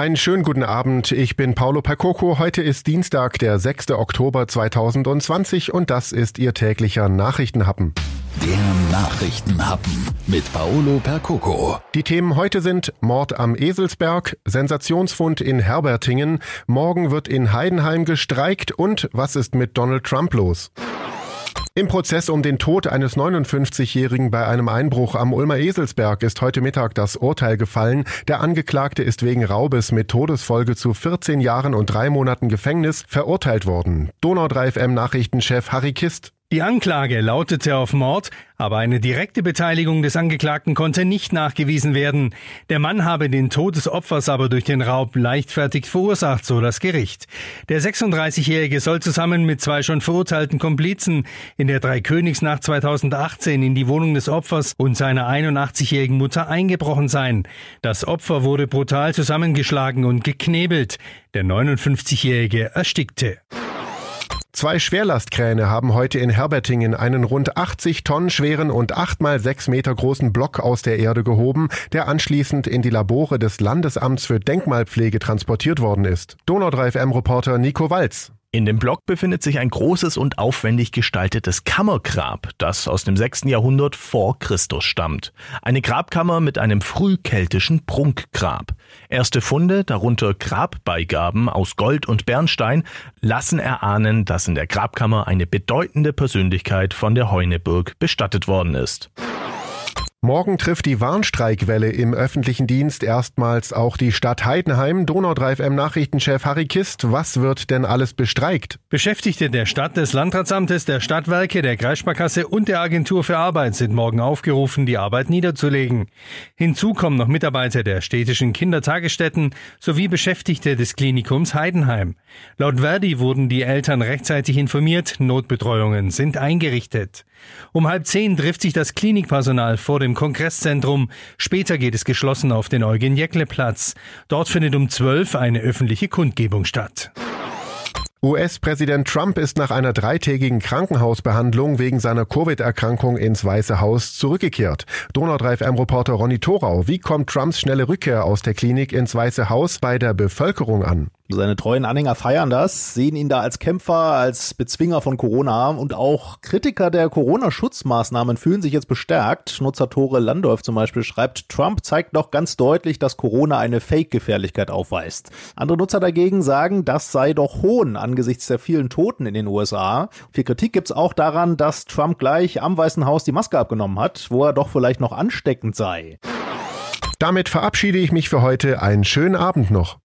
Einen schönen guten Abend, ich bin Paolo Percoco. Heute ist Dienstag, der 6. Oktober 2020 und das ist Ihr täglicher Nachrichtenhappen. Der Nachrichtenhappen mit Paolo Percoco. Die Themen heute sind Mord am Eselsberg, Sensationsfund in Herbertingen, morgen wird in Heidenheim gestreikt und was ist mit Donald Trump los? Im Prozess um den Tod eines 59-Jährigen bei einem Einbruch am Ulmer Eselsberg ist heute Mittag das Urteil gefallen. Der Angeklagte ist wegen Raubes mit Todesfolge zu 14 Jahren und drei Monaten Gefängnis verurteilt worden. Donau 3 FM Nachrichtenchef Harry Kist. Die Anklage lautete auf Mord, aber eine direkte Beteiligung des Angeklagten konnte nicht nachgewiesen werden. Der Mann habe den Tod des Opfers aber durch den Raub leichtfertig verursacht, so das Gericht. Der 36-Jährige soll zusammen mit zwei schon verurteilten Komplizen in der Dreikönigsnacht 2018 in die Wohnung des Opfers und seiner 81-jährigen Mutter eingebrochen sein. Das Opfer wurde brutal zusammengeschlagen und geknebelt. Der 59-Jährige erstickte. Zwei Schwerlastkräne haben heute in Herbertingen einen rund 80 Tonnen schweren und 8 mal 6 Meter großen Block aus der Erde gehoben, der anschließend in die Labore des Landesamts für Denkmalpflege transportiert worden ist. Donau 3 FM-Reporter Nico Walz. In dem Block befindet sich ein großes und aufwendig gestaltetes Kammergrab, das aus dem 6. Jahrhundert vor Christus stammt. Eine Grabkammer mit einem frühkeltischen Prunkgrab. Erste Funde, darunter Grabbeigaben aus Gold und Bernstein, lassen erahnen, dass in der Grabkammer eine bedeutende Persönlichkeit von der Heuneburg bestattet worden ist. Morgen trifft die Warnstreikwelle im öffentlichen Dienst erstmals auch die Stadt Heidenheim. Donau 3 FM Nachrichtenchef Harry Kist, was wird denn alles bestreikt? Beschäftigte der Stadt, des Landratsamtes, der Stadtwerke, der Kreissparkasse und der Agentur für Arbeit sind morgen aufgerufen, die Arbeit niederzulegen. Hinzu kommen noch Mitarbeiter der städtischen Kindertagesstätten sowie Beschäftigte des Klinikums Heidenheim. Laut Verdi wurden die Eltern rechtzeitig informiert, Notbetreuungen sind eingerichtet. Um halb zehn trifft sich das Klinikpersonal vor dem Kongresszentrum. Später geht es geschlossen auf den Eugen-Jäckle-Platz. Dort findet um zwölf eine öffentliche Kundgebung statt. US-Präsident Trump ist nach einer dreitägigen Krankenhausbehandlung wegen seiner Covid-Erkrankung ins Weiße Haus zurückgekehrt. Donau 3 FM-Reporter Ronny Thorau, wie kommt Trumps schnelle Rückkehr aus der Klinik ins Weiße Haus bei der Bevölkerung an? Seine treuen Anhänger feiern das, sehen ihn da als Kämpfer, als Bezwinger von Corona und auch Kritiker der Corona-Schutzmaßnahmen fühlen sich jetzt bestärkt. Nutzer Tore Landorf zum Beispiel schreibt, Trump zeigt doch ganz deutlich, dass Corona eine Fake-Gefährlichkeit aufweist. Andere Nutzer dagegen sagen, das sei doch Hohn angesichts der vielen Toten in den USA. Viel Kritik gibt's auch daran, dass Trump gleich am Weißen Haus die Maske abgenommen hat, wo er doch vielleicht noch ansteckend sei. Damit verabschiede ich mich für heute. Einen schönen Abend noch.